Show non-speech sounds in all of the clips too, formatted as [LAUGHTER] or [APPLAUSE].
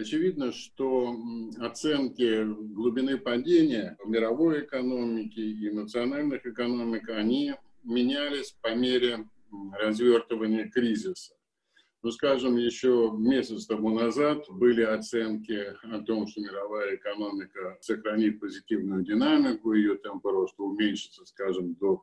Очевидно, что оценки глубины падения мировой экономики и национальных экономик, они менялись по мере развертывания кризиса. Ну, скажем, еще месяц тому назад были оценки о том, что мировая экономика сохранит позитивную динамику, ее темпы роста уменьшится, скажем, до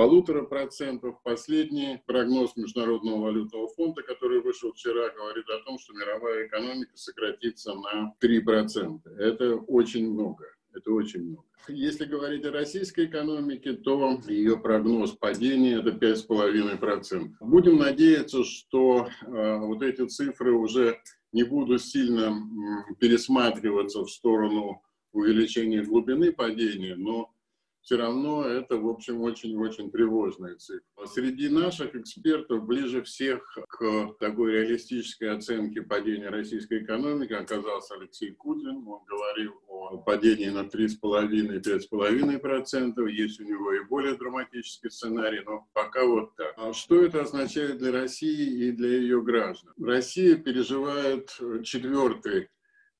полутора процентов. Последний прогноз Международного валютного фонда, который вышел вчера, говорит о том, что мировая экономика сократится на 3%. Это очень много. Это очень много. Если говорить о российской экономике, то ее прогноз падения это 5,5%. Будем надеяться, что э, вот эти цифры уже не будут сильно э, пересматриваться в сторону увеличения глубины падения, но все равно это, в общем, очень-очень тревожная цифра. Среди наших экспертов ближе всех к такой реалистической оценке падения российской экономики оказался Алексей Кудрин. Он говорил о падении на 3,5-5,5%. Есть у него и более драматический сценарий, но пока вот так. А что это означает для России и для ее граждан? Россия переживает четвертый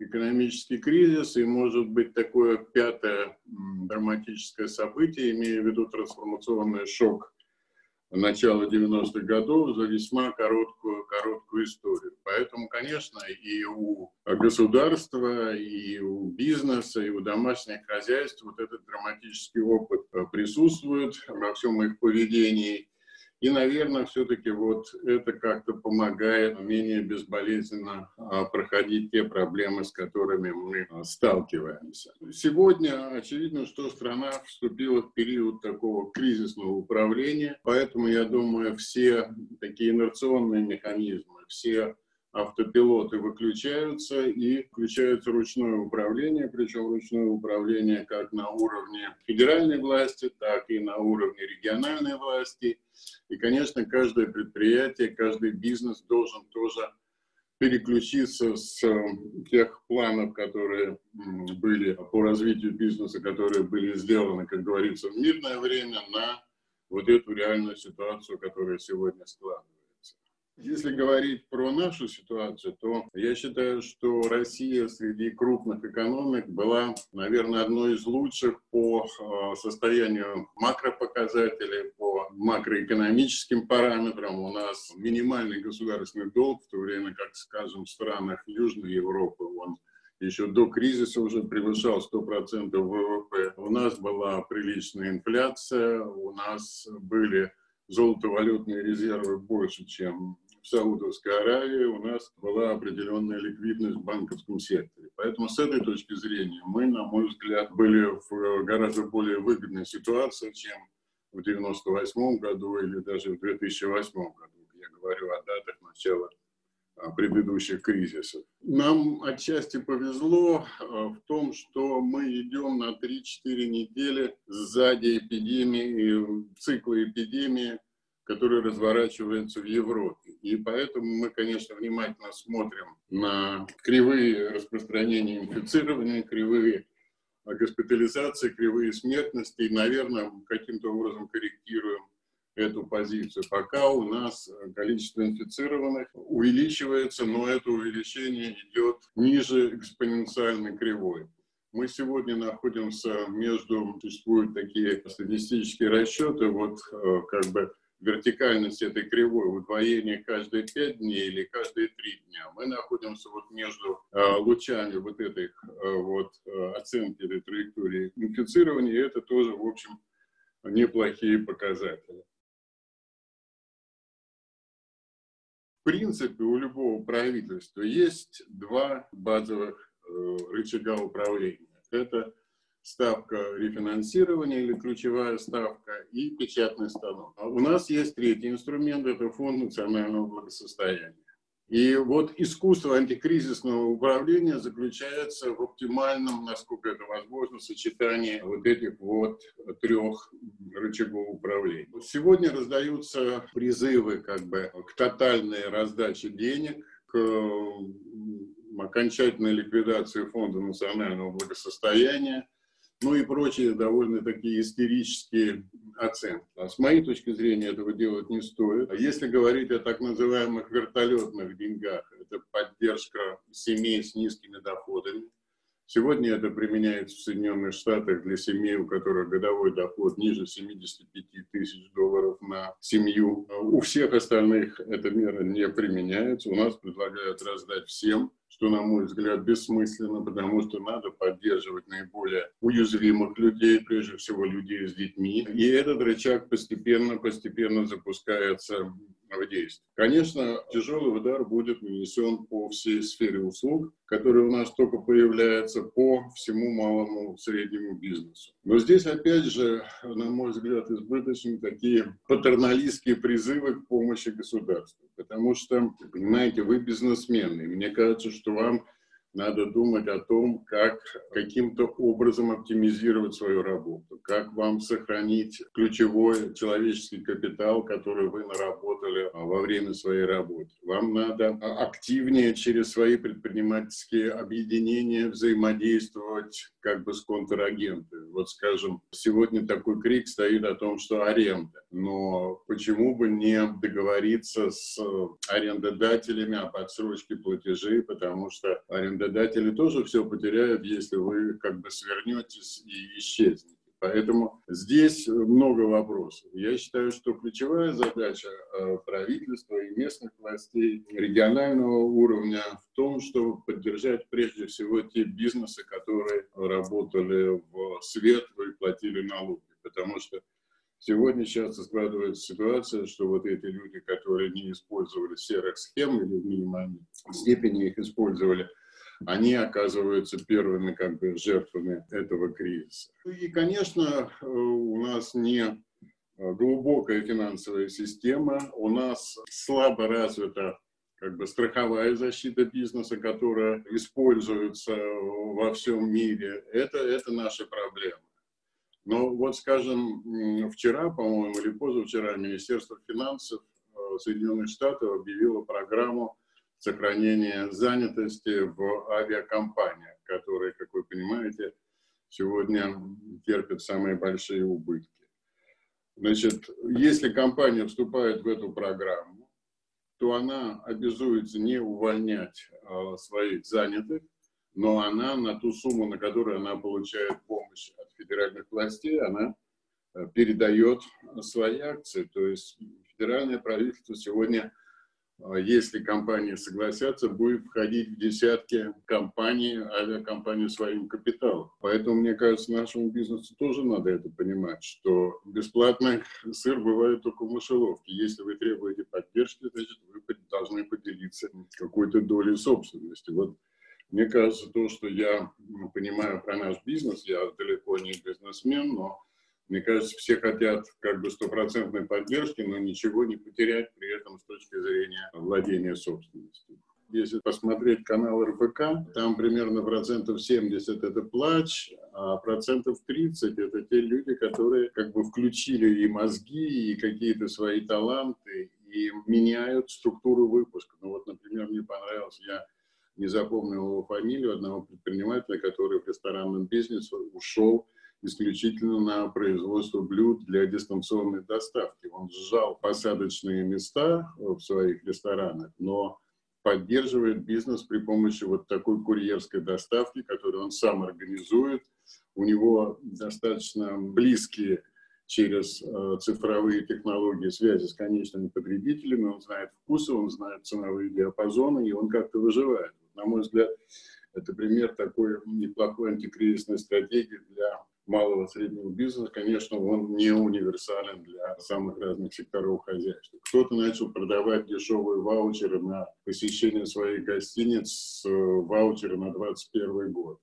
экономический кризис и, может быть, такое пятое драматическое событие, имея в виду трансформационный шок начала 90-х годов за весьма короткую, короткую историю. Поэтому, конечно, и у государства, и у бизнеса, и у домашних хозяйств вот этот драматический опыт присутствует во всем их поведении. И, наверное, все-таки вот это как-то помогает менее безболезненно а, проходить те проблемы, с которыми мы а, сталкиваемся. Сегодня очевидно, что страна вступила в период такого кризисного управления, поэтому, я думаю, все такие инерционные механизмы, все автопилоты выключаются и включается ручное управление, причем ручное управление как на уровне федеральной власти, так и на уровне региональной власти. И, конечно, каждое предприятие, каждый бизнес должен тоже переключиться с э, тех планов, которые были по развитию бизнеса, которые были сделаны, как говорится, в мирное время, на вот эту реальную ситуацию, которая сегодня складывается. Если говорить про нашу ситуацию, то я считаю, что Россия среди крупных экономик была, наверное, одной из лучших по э, состоянию макропоказателей, по макроэкономическим параметрам. У нас минимальный государственный долг, в то время как, скажем, в странах Южной Европы он еще до кризиса уже превышал 100% ВВП. У нас была приличная инфляция, у нас были золотовалютные резервы больше, чем в Саудовской Аравии у нас была определенная ликвидность в банковском секторе. Поэтому с этой точки зрения мы, на мой взгляд, были в гораздо более выгодной ситуации, чем в 1998 году или даже в 2008 году. Я говорю о датах начала а, предыдущих кризисов. Нам отчасти повезло а, в том, что мы идем на 3-4 недели сзади эпидемии, цикла эпидемии, который разворачивается в Европе. И поэтому мы, конечно, внимательно смотрим на кривые распространения инфицирования, кривые госпитализации, кривые смертности, и, наверное, каким-то образом корректируем эту позицию. Пока у нас количество инфицированных увеличивается, но это увеличение идет ниже экспоненциальной кривой. Мы сегодня находимся между, существуют такие статистические расчеты, вот э, как бы вертикальность этой кривой, удвоение каждые 5 дней или каждые 3 дня. Мы находимся вот между э, лучами вот этой э, вот э, оценки этой траектории инфицирования, и это тоже, в общем, неплохие показатели. В принципе, у любого правительства есть два базовых рычага управления. Это ставка рефинансирования или ключевая ставка и печатный станок. А у нас есть третий инструмент, это фонд национального благосостояния. И вот искусство антикризисного управления заключается в оптимальном, насколько это возможно, сочетании вот этих вот трех рычагов управления. Сегодня раздаются призывы как бы к тотальной раздаче денег, к окончательной ликвидации Фонда национального благосостояния, ну и прочие довольно такие истерические оценки. А с моей точки зрения этого делать не стоит. А если говорить о так называемых вертолетных деньгах, это поддержка семей с низкими доходами, Сегодня это применяется в Соединенных Штатах для семей, у которых годовой доход ниже 75 тысяч долларов на семью. У всех остальных эта мера не применяется. У нас предлагают раздать всем что, на мой взгляд, бессмысленно, потому что надо поддерживать наиболее уязвимых людей, прежде всего людей с детьми. И этот рычаг постепенно-постепенно запускается в действие. Конечно, тяжелый удар будет нанесен по всей сфере услуг, которые у нас только появляются по всему малому среднему бизнесу. Но здесь, опять же, на мой взгляд, избыточны такие патерналистские призывы к помощи государству. Потому что, понимаете, вы бизнесмены. И мне кажется, что вам надо думать о том, как каким-то образом оптимизировать свою работу, как вам сохранить ключевой человеческий капитал, который вы наработали во время своей работы. Вам надо активнее через свои предпринимательские объединения взаимодействовать как бы с контрагентами. Вот, скажем, сегодня такой крик стоит о том, что аренда. Но почему бы не договориться с арендодателями об отсрочке платежей, потому что арендодатели тоже все потеряют, если вы как бы свернетесь и исчезнете. Поэтому здесь много вопросов. Я считаю, что ключевая задача э, правительства и местных властей регионального уровня в том, чтобы поддержать прежде всего те бизнесы, которые работали в свет и платили налоги. Потому что сегодня часто складывается ситуация, что вот эти люди, которые не использовали серых схем или в минимальной степени их использовали, они оказываются первыми как бы жертвами этого кризиса. И, конечно, у нас не глубокая финансовая система, у нас слабо развита как бы страховая защита бизнеса, которая используется во всем мире. Это, это наша проблема. Но вот, скажем, вчера, по-моему, или позавчера Министерство финансов э, Соединенных Штатов объявило программу сохранения занятости в авиакомпаниях, которые, как вы понимаете, сегодня терпят самые большие убытки. Значит, если компания вступает в эту программу, то она обязуется не увольнять э, своих занятых, но она на ту сумму, на которую она получает помощь от федеральных властей, она э, передает свои акции. То есть федеральное правительство сегодня а если компании согласятся, будет входить в десятки компаний, авиакомпаний своим капиталом. Поэтому, мне кажется, нашему бизнесу тоже надо это понимать, что бесплатный сыр бывает только в мышеловке. Если вы требуете поддержки, значит, вы должны поделиться какой-то долей собственности. Вот мне кажется, то, что я понимаю про наш бизнес, я далеко не бизнесмен, но мне кажется, все хотят как бы стопроцентной поддержки, но ничего не потерять при этом с точки зрения владения собственностью. Если посмотреть канал РБК, там примерно процентов 70 это плач, а процентов 30 это те люди, которые как бы включили и мозги, и какие-то свои таланты, и меняют структуру выпуска. Ну вот, например, мне понравилось, я не запомнил его фамилию одного предпринимателя, который в ресторанном бизнесе ушел исключительно на производство блюд для дистанционной доставки. Он сжал посадочные места в своих ресторанах, но поддерживает бизнес при помощи вот такой курьерской доставки, которую он сам организует. У него достаточно близкие через э, цифровые технологии связи с конечными потребителями, он знает вкусы, он знает ценовые диапазоны, и он как-то выживает. На мой взгляд, это пример такой неплохой антикризисной стратегии для малого и среднего бизнеса, конечно, он не универсален для самых разных секторов хозяйства. Кто-то начал продавать дешевые ваучеры на посещение своих гостиниц, ваучеры на 2021 год.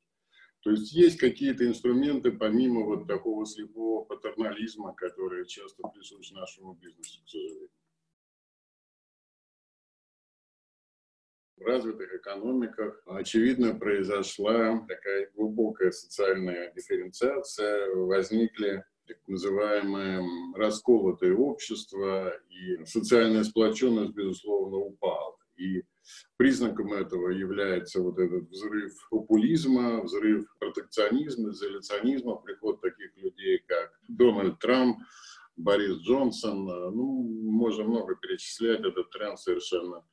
То есть есть какие-то инструменты, помимо вот такого слепого патернализма, который часто присущ нашему бизнесу, к сожалению. В развитых экономиках, очевидно, произошла такая глубокая социальная дифференциация, возникли так называемые расколотые общества, и социальная сплоченность, безусловно, упала. И признаком этого является вот этот взрыв популизма, взрыв протекционизма, изоляционизма, приход таких людей, как Дональд Трамп, Борис Джонсон, ну, можем много перечислять, этот тренд совершенно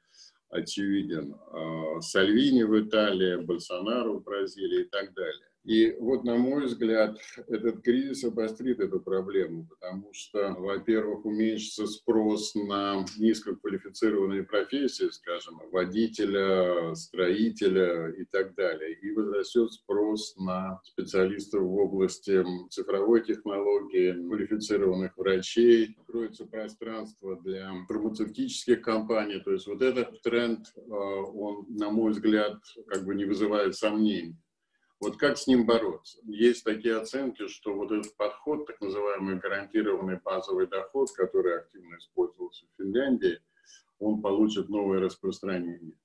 очевиден. А, Сальвини в Италии, Болсонaro в Бразилии и так далее. И вот, на мой взгляд, этот кризис обострит эту проблему, потому что, во-первых, уменьшится спрос на низкоквалифицированные профессии, скажем, водителя, строителя и так далее, и возрастет спрос на специалистов в области цифровой технологии, квалифицированных врачей, откроется пространство для фармацевтических компаний. То есть вот этот тренд, а, он, на мой взгляд, как бы не вызывает сомнений. Вот как с ним бороться? Есть такие оценки, что вот этот подход, так называемый гарантированный базовый доход, который активно использовался в Финляндии, он получит новое распространение.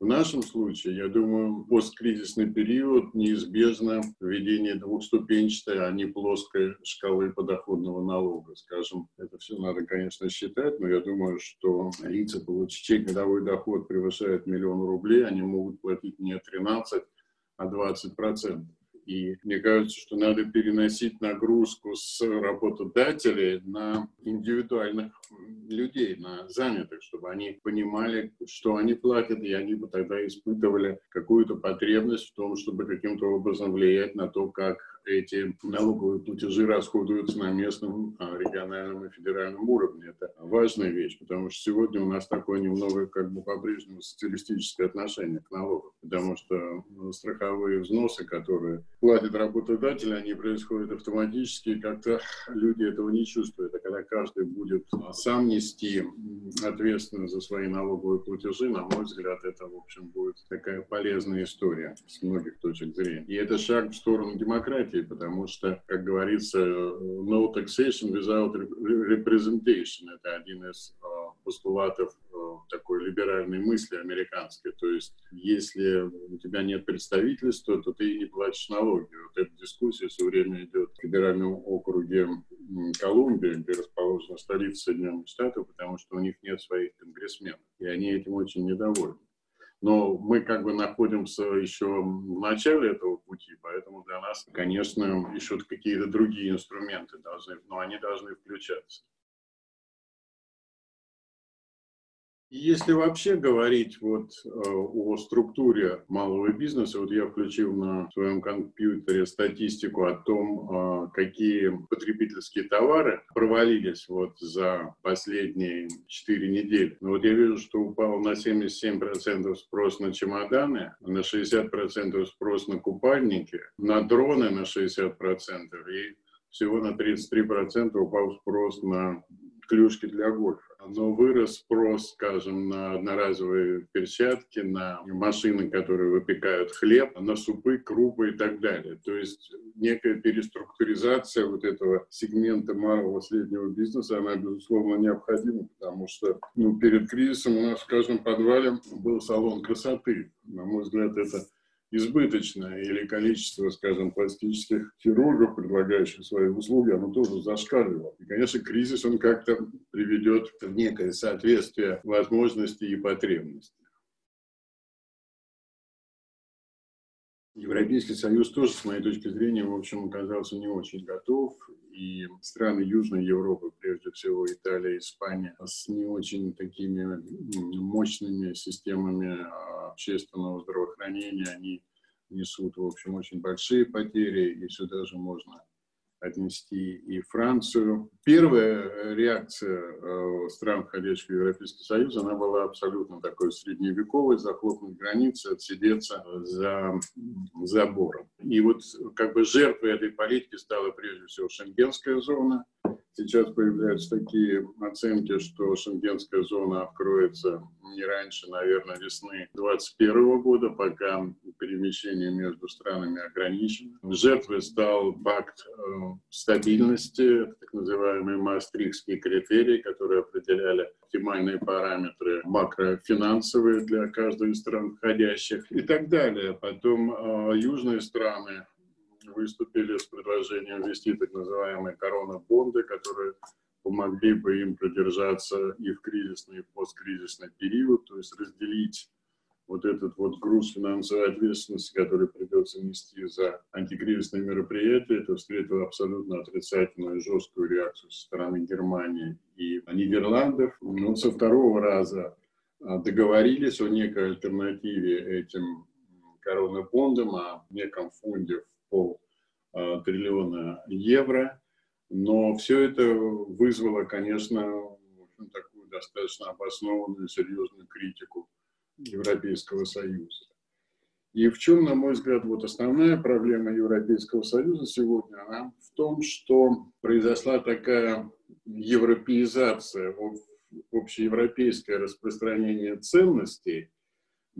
В нашем случае, я думаю, посткризисный период неизбежно введение двухступенчатой, а не плоской шкалы подоходного налога. Скажем, это все надо, конечно, считать, но я думаю, что лица, получившие годовой доход превышает миллион рублей, они могут платить не 13, а 20%. И мне кажется, что надо переносить нагрузку с работодателей на индивидуальных людей, на занятых, чтобы они понимали, что они платят, и они бы тогда испытывали какую-то потребность в том, чтобы каким-то образом влиять на то, как эти налоговые платежи расходуются на местном, а, региональном и федеральном уровне. Это важная вещь, потому что сегодня у нас такое немного как бы по-прежнему социалистическое отношение к налогам, потому что ну, страховые взносы, которые платят работодатели, они происходят автоматически, как-то люди этого не чувствуют. А когда каждый будет сам нести ответственность за свои налоговые платежи, на мой взгляд, это, в общем, будет такая полезная история с многих точек зрения. И это шаг в сторону демократии, демократии, потому что, как говорится, no taxation without representation – это один из а, постулатов а, такой либеральной мысли американской. То есть, если у тебя нет представительства, то ты не платишь налоги. Вот эта дискуссия все время идет в федеральном округе Колумбия, где расположена столица Соединенных Штатов, потому что у них нет своих конгрессменов. И они этим очень недовольны. Но мы как бы находимся еще в начале этого пути, поэтому для нас, конечно, еще какие-то другие инструменты должны, но они должны включаться. Если вообще говорить вот э, о структуре малого бизнеса, вот я включил на своем компьютере статистику о том, э, какие потребительские товары провалились вот за последние 4 недели. Но вот я вижу, что упал на 77% спрос на чемоданы, на 60% спрос на купальники, на дроны на 60% и всего на 33% упал спрос на клюшки для гольфа но вырос спрос, скажем, на одноразовые перчатки, на машины, которые выпекают хлеб, на супы, крупы и так далее. То есть некая переструктуризация вот этого сегмента малого среднего бизнеса, она, безусловно, необходима, потому что ну, перед кризисом у нас в каждом подвале был салон красоты. На мой взгляд, это избыточное или количество, скажем, пластических хирургов, предлагающих свои услуги, оно тоже зашкаливало. И, конечно, кризис, он как-то приведет в некое соответствие возможностей и потребностей. Европейский Союз тоже, с моей точки зрения, в общем, оказался не очень готов. И страны Южной Европы, прежде всего Италия, Испания, с не очень такими мощными системами а, общественного здравоохранения, они несут, в общем, очень большие потери, и сюда же можно отнести и Францию. Первая реакция э, стран, входящих в Европейский Союз, она была абсолютно такой средневековой, захлопнуть границы, отсидеться за забором. И вот как бы жертвой этой политики стала прежде всего шенгенская зона, Сейчас появляются такие оценки, что шенгенская зона откроется не раньше, наверное, весны 2021 года, пока перемещение между странами ограничено. Жертвой стал пакт э, стабильности, так называемые мастрихские критерии, которые определяли оптимальные параметры макрофинансовые для каждой из стран входящих и так далее. Потом э, южные страны выступили с предложением ввести так называемые корона-бонды, которые помогли бы им продержаться и в кризисный, и в посткризисный период, то есть разделить вот этот вот груз финансовой ответственности, который придется нести за антикризисные мероприятия, это встретило абсолютно отрицательную и жесткую реакцию со стороны Германии и Нидерландов. Но со второго раза а, договорились о некой альтернативе этим коронабондам, о неком фонде пол а, триллиона евро. Но все это вызвало, конечно, такую достаточно обоснованную, серьезную критику Европейского Союза. И в чем, на мой взгляд, вот основная проблема Европейского Союза сегодня, она в том, что произошла такая европеизация, общеевропейское распространение ценностей,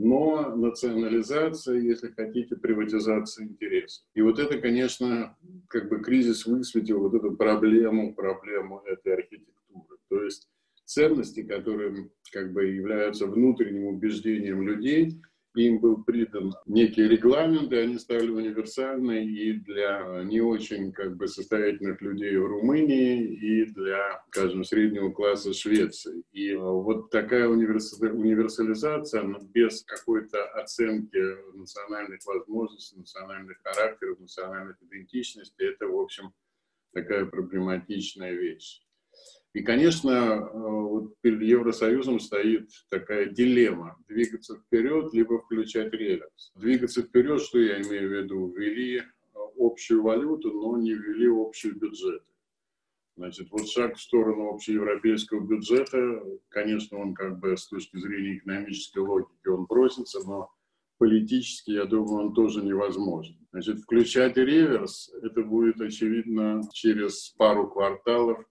но национализация, если хотите, приватизация интересов. И вот это, конечно, как бы кризис высветил вот эту проблему, проблему этой архитектуры. То есть ценности, которые как бы являются внутренним убеждением людей, им был придан некий регламент, и они стали универсальны и для не очень как бы состоятельных людей в Румынии, и для, скажем, среднего класса Швеции. И вот такая универсализация, она без какой-то оценки национальных возможностей, национальных характеров, национальных идентичностей, это, в общем, такая проблематичная вещь. И, конечно, э, вот перед Евросоюзом стоит такая дилемма – двигаться вперед, либо включать реверс. Двигаться вперед, что я имею в виду, ввели э, общую валюту, но не ввели общий бюджет. Значит, вот шаг в сторону общеевропейского бюджета, конечно, он как бы с точки зрения экономической логики он бросится, но политически, я думаю, он тоже невозможен. Значит, включать реверс, это будет, очевидно, через пару кварталов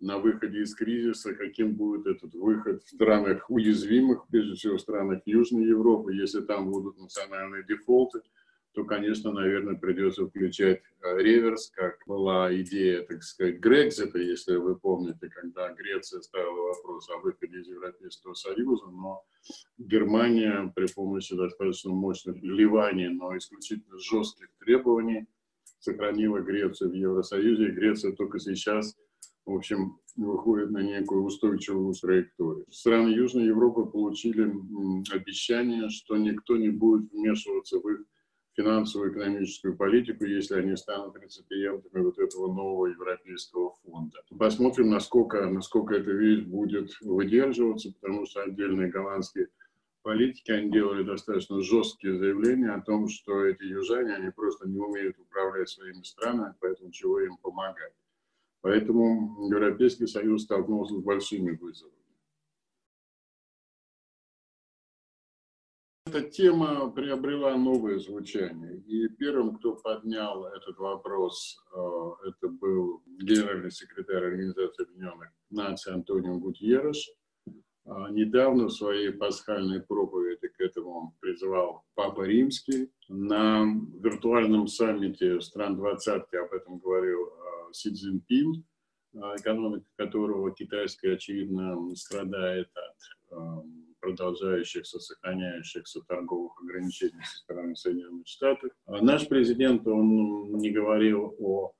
на выходе из кризиса, каким будет этот выход в странах уязвимых, прежде всего в странах Южной Европы. Если там будут национальные дефолты, то, конечно, наверное, придется включать э, реверс, как была идея, так сказать, Грекзита, если вы помните, когда Греция ставила вопрос о выходе из Европейского Союза, но Германия при помощи достаточно мощных вливаний, но исключительно жестких требований сохранила Грецию в Евросоюзе, и Греция только сейчас в общем, выходит на некую устойчивую траекторию. Страны Южной Европы получили обещание, что никто не будет вмешиваться в их финансовую экономическую политику, если они станут реципиентами вот этого нового европейского фонда. Посмотрим, насколько, насколько эта вещь будет выдерживаться, потому что отдельные голландские политики, они делали достаточно жесткие заявления о том, что эти южане, они просто не умеют управлять своими странами, поэтому чего им помогать. Поэтому Европейский Союз столкнулся с большими вызовами. Эта тема приобрела новое звучание. И первым, кто поднял этот вопрос, э, это был генеральный секретарь Организации Объединенных Наций Антонио Гутьерреш. А, недавно в своей пасхальной проповеди к этому призвал Папа Римский. На виртуальном саммите стран двадцатки об этом говорил Си Цзиньпин, а, экономика которого китайская, очевидно, страдает от а, продолжающихся, сохраняющихся торговых ограничений со стороны Соединенных Штатов. А наш президент, он не говорил о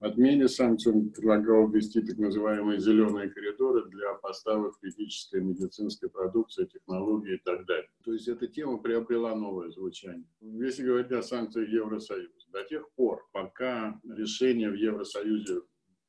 отмене санкций, он предлагал ввести так называемые зеленые коридоры для поставок критической медицинской продукции, технологий и так далее. То есть эта тема приобрела новое звучание. Если говорить о санкциях Евросоюза, до тех пор, пока решения в Евросоюзе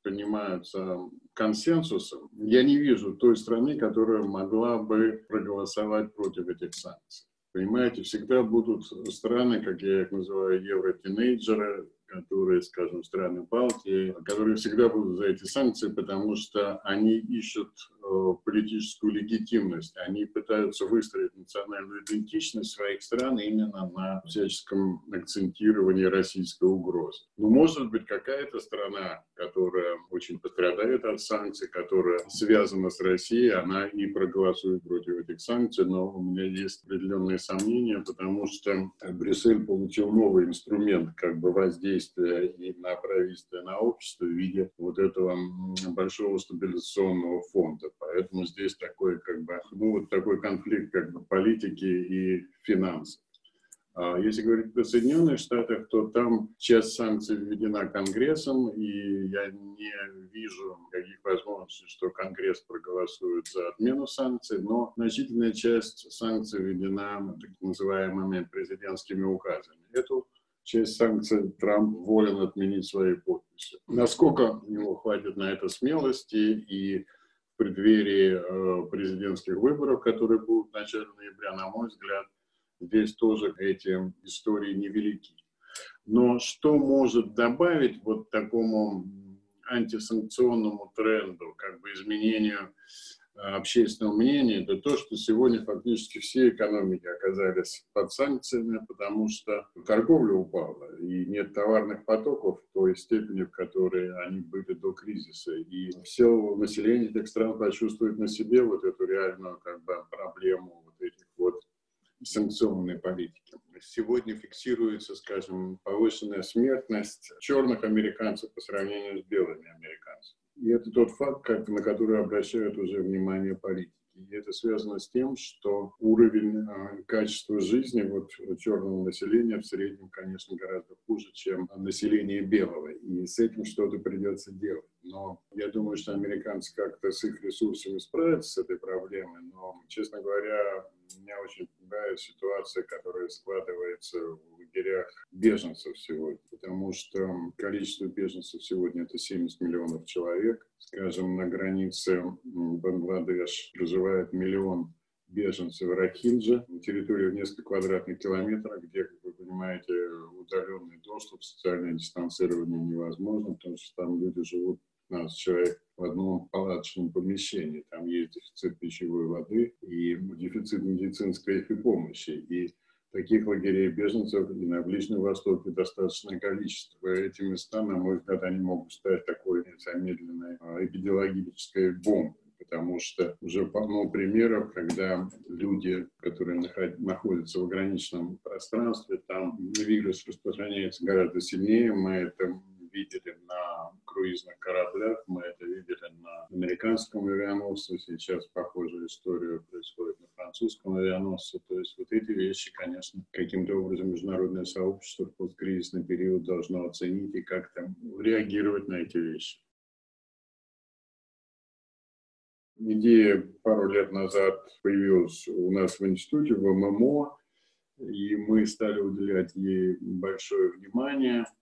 принимаются консенсусом, я не вижу той страны, которая могла бы проголосовать против этих санкций. Понимаете, всегда будут страны, как я их называю, евротинейджеры, которые, скажем, страны Балтии, которые всегда будут за эти санкции, потому что они ищут э, политическую легитимность, они пытаются выстроить национальную идентичность своих стран именно на всяческом акцентировании российской угрозы. Ну, может быть, какая-то страна, которая очень пострадает от санкций, которая связана с Россией, она и проголосует против этих санкций, но у меня есть определенные сомнения, потому что Брюссель получил новый инструмент как бы воздействия воздействия и на правительство, и на общество в виде вот этого большого стабилизационного фонда. Поэтому здесь такой, как бы, ну, вот такой конфликт как бы политики и финансов. А если говорить о Соединенных Штатах, то там часть санкций введена Конгрессом, и я не вижу каких возможностей, что Конгресс проголосует за отмену санкций, но значительная часть санкций введена так называемыми президентскими указами. Эту часть санкций Трамп волен отменить своей подписью. Насколько у него хватит на это смелости и в преддверии э, президентских выборов, которые будут в начале ноября, на мой взгляд, здесь тоже эти истории невелики. Но что может добавить вот такому антисанкционному тренду, как бы изменению общественного мнения, это то, что сегодня фактически все экономики оказались под санкциями, потому что торговля упала, и нет товарных потоков в той степени, в которой они были до кризиса. И все население этих стран почувствует на себе вот эту реальную как бы, проблему вот этих вот санкционной политики. Сегодня фиксируется, скажем, повышенная смертность черных американцев по сравнению с белыми американцами. И это тот факт, как, на который обращают уже внимание политики. И это связано с тем, что уровень э, качества жизни вот, черного населения в среднем, конечно, гораздо хуже, чем население белого. И с этим что-то придется делать. Но я думаю, что американцы как-то с их ресурсами справятся с этой проблемой. Но, честно говоря, меня очень пугает ситуация, которая складывается в лагерях беженцев сегодня, потому что количество беженцев сегодня это 70 миллионов человек. Скажем, на границе Бангладеш проживает миллион беженцев Рахинджа, на территории в несколько квадратных километров, где, как вы понимаете, удаленный доступ, социальное дистанцирование невозможно, потому что там люди живут 15 человек в одном палаточном помещении. Там есть дефицит пищевой воды и дефицит медицинской помощи. И таких лагерей беженцев и на Ближнем Востоке достаточное количество. Эти места, на мой взгляд, они могут стать такой замедленной а, эпидемиологической бомбой потому что уже полно примеров, когда люди, которые находятся в ограниченном пространстве, там вирус распространяется гораздо сильнее. Мы это видели на круизных кораблях, мы это видели на американском авианосце, сейчас похожая история происходит на французском авианосце. То есть вот эти вещи, конечно, каким-то образом международное сообщество в посткризисный период должно оценить и как-то реагировать на эти вещи. Идея пару лет назад появилась у нас в институте, в ММО, и мы стали уделять ей большое внимание –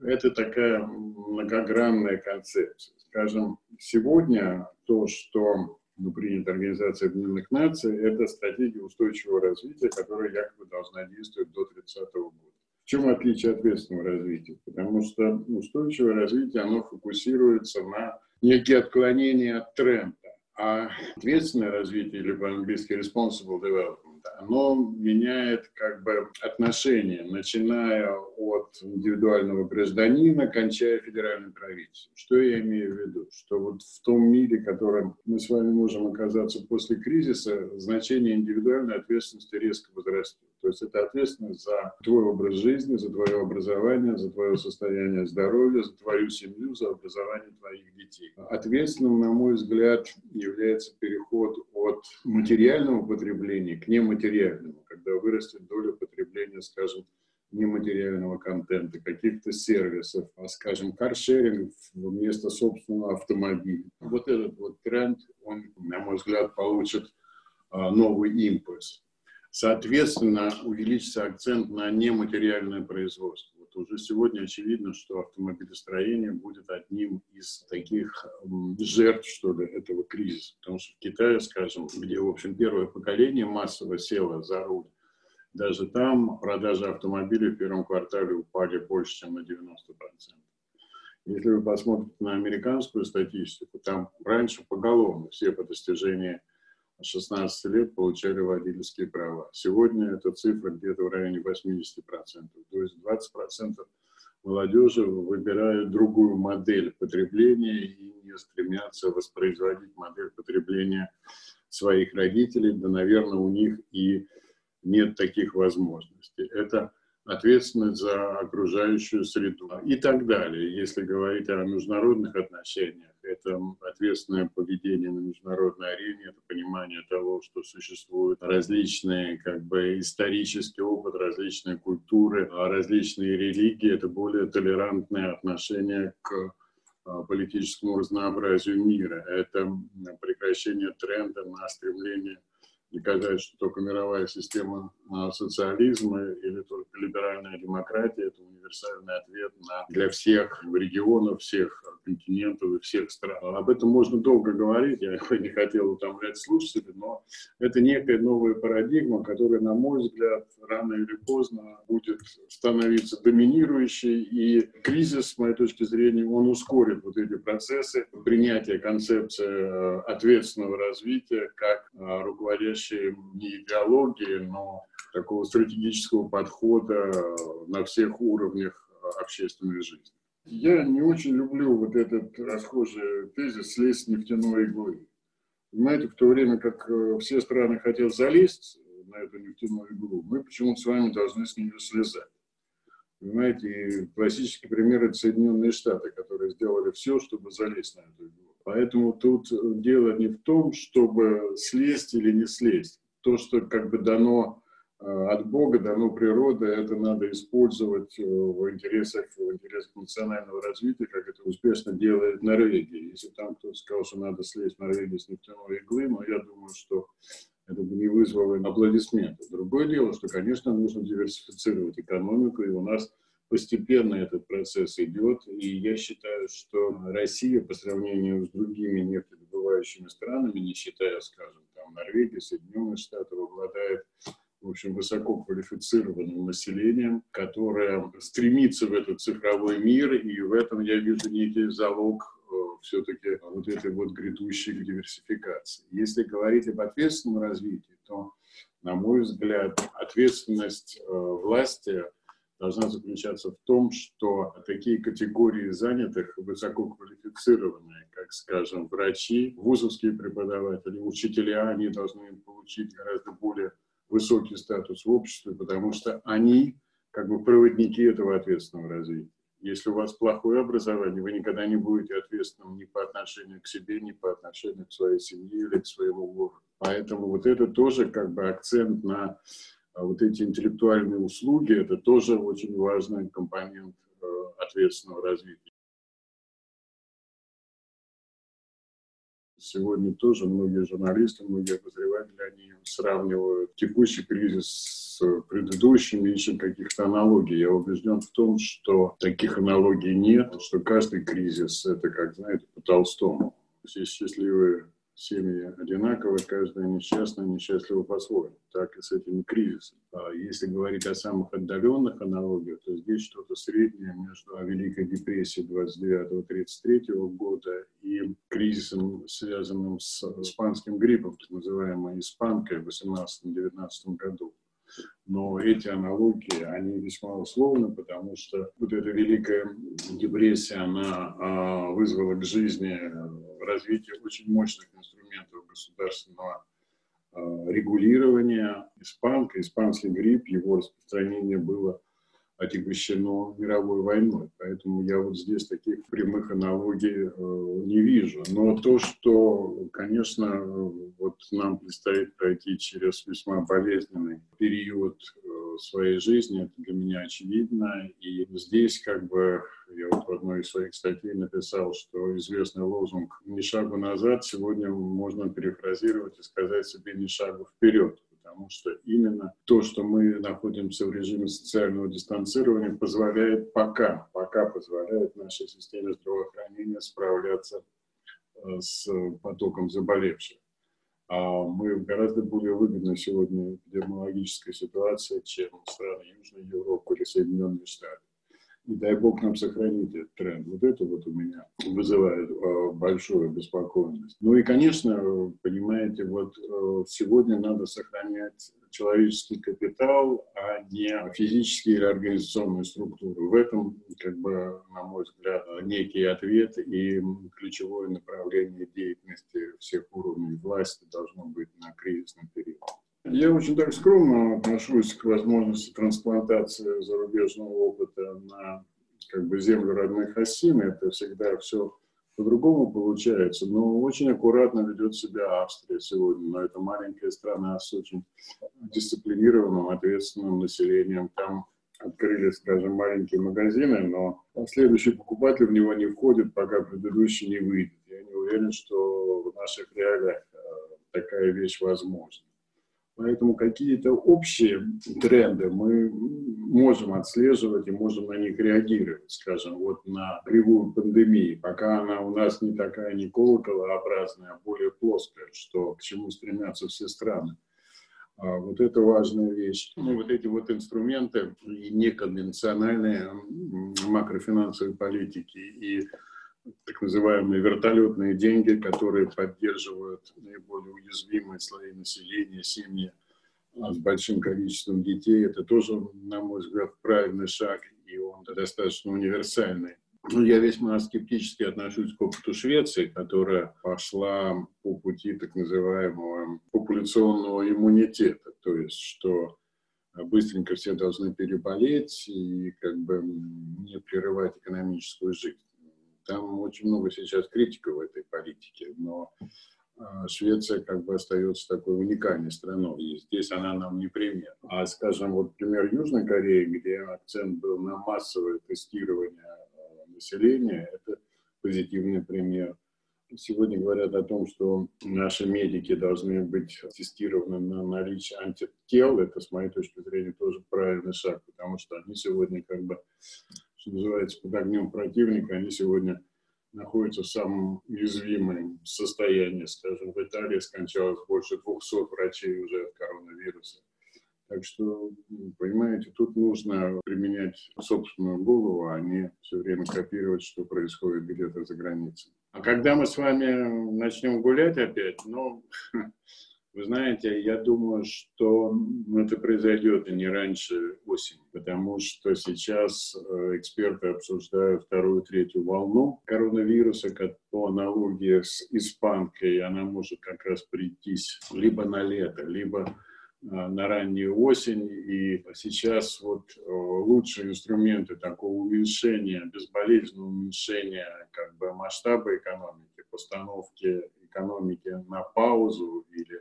это такая многогранная концепция. Скажем, сегодня то, что ну, принято Организацией Объединенных Наций, это стратегия устойчивого развития, которая якобы должна действовать до 30 года. В чем отличие ответственного развития? Потому что устойчивое развитие, оно фокусируется на некие отклонения от тренда, а ответственное развитие, или по-английски responsible development, оно меняет как бы отношения, начиная от индивидуального гражданина, кончая федеральным правительством. Что я имею в виду? Что вот в том мире, в котором мы с вами можем оказаться после кризиса, значение индивидуальной ответственности резко возрастет. То есть это ответственность за твой образ жизни, за твое образование, за твое состояние здоровья, за твою семью, за образование твоих детей. Ответственным, на мой взгляд, является переход от материального потребления к нематериальному, когда вырастет доля потребления, скажем, нематериального контента, каких-то сервисов, а, скажем, каршеринг вместо собственного автомобиля. Вот этот вот тренд, он, на мой взгляд, получит а, новый импульс. Соответственно, увеличится акцент на нематериальное производство. Вот уже сегодня очевидно, что автомобилестроение будет одним из таких жертв, что ли, этого кризиса. Потому что в Китае, скажем, где, в общем, первое поколение массово село за руль, даже там продажи автомобилей в первом квартале упали больше, чем на 90%. Если вы посмотрите на американскую статистику, там раньше поголовно все по достижении 16 лет получали водительские права. Сегодня эта цифра где-то в районе 80%. То есть 20% молодежи выбирают другую модель потребления и не стремятся воспроизводить модель потребления своих родителей. Да, наверное, у них и нет таких возможностей. Это ответственность за окружающую среду и так далее. Если говорить о международных отношениях, это ответственное поведение на международной арене, это понимание того, что существуют различные как бы исторический опыт различные культуры, различные религии, это более толерантное отношение к политическому разнообразию мира. Это прекращение тренда на стремление доказать, что только мировая система социализма или только либеральная демократия – это универсальный ответ на, для всех регионов, всех континентов и всех стран. Об этом можно долго говорить, я [LAUGHS] не хотел утомлять слушателей, но это некая новая парадигма, которая, на мой взгляд, рано или поздно будет становиться доминирующей, и кризис, с моей точки зрения, он ускорит вот эти процессы принятия концепции э, ответственного развития как э, руководящей не идеологии, но такого стратегического подхода на всех уровнях общественной жизни. Я не очень люблю вот этот расхожий тезис «слезть с нефтяной иглы». Понимаете, в то время как э, все страны хотят залезть на эту нефтяную иглу, мы почему-то с вами должны с нее слезать. Понимаете, и классический пример – это Соединенные Штаты, которые сделали все, чтобы залезть на эту иглу. Поэтому тут дело не в том, чтобы слезть или не слезть. То, что как бы дано Э, от Бога дано природа, это надо использовать э, в интересах, в интересах национального развития, как это успешно делает Норвегия. Если там кто-то сказал, что надо слезть Норвегии с нефтяной иглы, но я думаю, что это бы не вызвало аплодисменты. Другое дело, что, конечно, нужно диверсифицировать экономику, и у нас постепенно этот процесс идет, и я считаю, что Россия по сравнению с другими нефтедобывающими странами, не считая, скажем, там, Норвегии, Соединенных Штатов, обладает в общем, высококвалифицированным населением, которое стремится в этот цифровой мир, и в этом я вижу некий залог э, все-таки вот этой вот грядущей диверсификации. Если говорить об ответственном развитии, то, на мой взгляд, ответственность э, власти должна заключаться в том, что такие категории занятых, высококвалифицированные, как, скажем, врачи, вузовские преподаватели, учителя, они должны получить гораздо более высокий статус в обществе, потому что они как бы проводники этого ответственного развития. Если у вас плохое образование, вы никогда не будете ответственным ни по отношению к себе, ни по отношению к своей семье или к своему городу. Поэтому вот это тоже как бы акцент на а, вот эти интеллектуальные услуги, это тоже очень важный компонент э, ответственного развития. Сегодня тоже многие журналисты, многие обозреватели, они сравнивают текущий кризис с предыдущими, ищут каких-то аналогий. Я убежден в том, что таких аналогий нет, что каждый кризис – это, как знаете, по Толстому. Все счастливые семьи одинаковы, каждая несчастная, несчастлива по-своему. Так и с этими кризисами. А если говорить о самых отдаленных аналогиях, то здесь что-то среднее между Великой депрессией 29-33 года и кризисом, связанным с испанским гриппом, так называемой испанкой в 18-19 году. Но эти аналогии, они весьма условны, потому что вот эта Великая депрессия, она а, вызвала к жизни развитие очень мощных инструментов государственного а, регулирования. Испанка, испанский грипп, его распространение было отягощено мировой войной. Поэтому я вот здесь таких прямых аналогий э, не вижу. Но то, что, конечно, вот нам предстоит пройти через весьма болезненный период э, своей жизни, это для меня очевидно. И здесь как бы я вот в одной из своих статей написал, что известный лозунг «ни шагу назад» сегодня можно перефразировать и сказать себе «ни шагу вперед» потому что именно то, что мы находимся в режиме социального дистанцирования, позволяет пока, пока позволяет нашей системе здравоохранения справляться э, с потоком заболевших. А мы в гораздо более выгодной сегодня эпидемиологической ситуации, чем страны Южной Европы или Соединенные Штаты. И дай бог нам сохранить этот тренд. Вот это вот у меня вызывает э, большую беспокойность. Ну и, конечно, понимаете, вот э, сегодня надо сохранять человеческий капитал, а не физические или организационные структуры. В этом, как бы, на мой взгляд, некий ответ и ключевое направление деятельности всех уровней власти должно быть на кризисный период. Я очень так скромно отношусь к возможности трансплантации зарубежного опыта на как бы, землю родных осин. Это всегда все по-другому получается. Но очень аккуратно ведет себя Австрия сегодня. Но это маленькая страна с очень дисциплинированным, ответственным населением. Там открыли, скажем, маленькие магазины, но следующий покупатель в него не входит, пока предыдущий не выйдет. Я не уверен, что в наших реалиях э, такая вещь возможна. Поэтому какие-то общие тренды мы можем отслеживать и можем на них реагировать, скажем, вот на кривую пандемии, пока она у нас не такая не колоколообразная, а более плоская, что к чему стремятся все страны. А вот это важная вещь. Ну, вот эти вот инструменты и неконвенциональные макрофинансовые политики и так называемые вертолетные деньги, которые поддерживают наиболее уязвимые слои населения, семьи а с большим количеством детей. Это тоже, на мой взгляд, правильный шаг, и он достаточно универсальный. Ну, я весьма скептически отношусь к опыту Швеции, которая пошла по пути так называемого популяционного иммунитета, то есть что быстренько все должны переболеть и как бы не прерывать экономическую жизнь. Очень много сейчас критики в этой политике, но а, Швеция как бы остается такой уникальной страной, и здесь она нам не пример. А, скажем, вот пример Южной Кореи, где акцент был на массовое тестирование а, населения, это позитивный пример. Сегодня говорят о том, что наши медики должны быть тестированы на наличие антител. Это, с моей точки зрения, тоже правильный шаг, потому что они сегодня как бы что называется, под огнем противника, они сегодня находятся в самом уязвимом состоянии. Скажем, в Италии скончалось больше 200 врачей уже от коронавируса. Так что, понимаете, тут нужно применять собственную голову, а не все время копировать, что происходит где-то за границей. А когда мы с вами начнем гулять опять, ну, [LAUGHS] Вы знаете, я думаю, что это произойдет не раньше осени, потому что сейчас э, эксперты обсуждают вторую, третью волну коронавируса, как по аналогии с испанкой, она может как раз прийтись либо на лето, либо э, на раннюю осень. И сейчас вот э, лучшие инструменты такого уменьшения, безболезненного уменьшения как бы масштаба экономики, постановки экономики на паузу или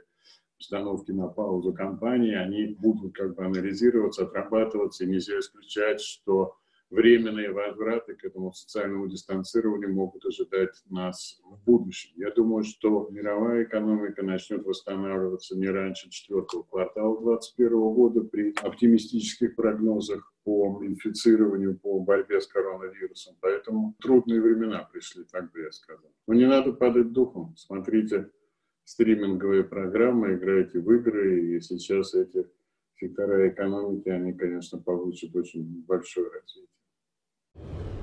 установки на паузу компании, они будут как бы анализироваться, отрабатываться, и нельзя исключать, что временные возвраты к этому социальному дистанцированию могут ожидать нас в будущем. Я думаю, что мировая экономика начнет восстанавливаться не раньше четвертого квартала 2021 года при оптимистических прогнозах по инфицированию, по борьбе с коронавирусом. Поэтому трудные времена пришли, так бы я сказал. Но не надо падать духом. Смотрите стриминговые программы, играете в игры, и сейчас эти сектора экономики, они, конечно, получат очень большое развитие.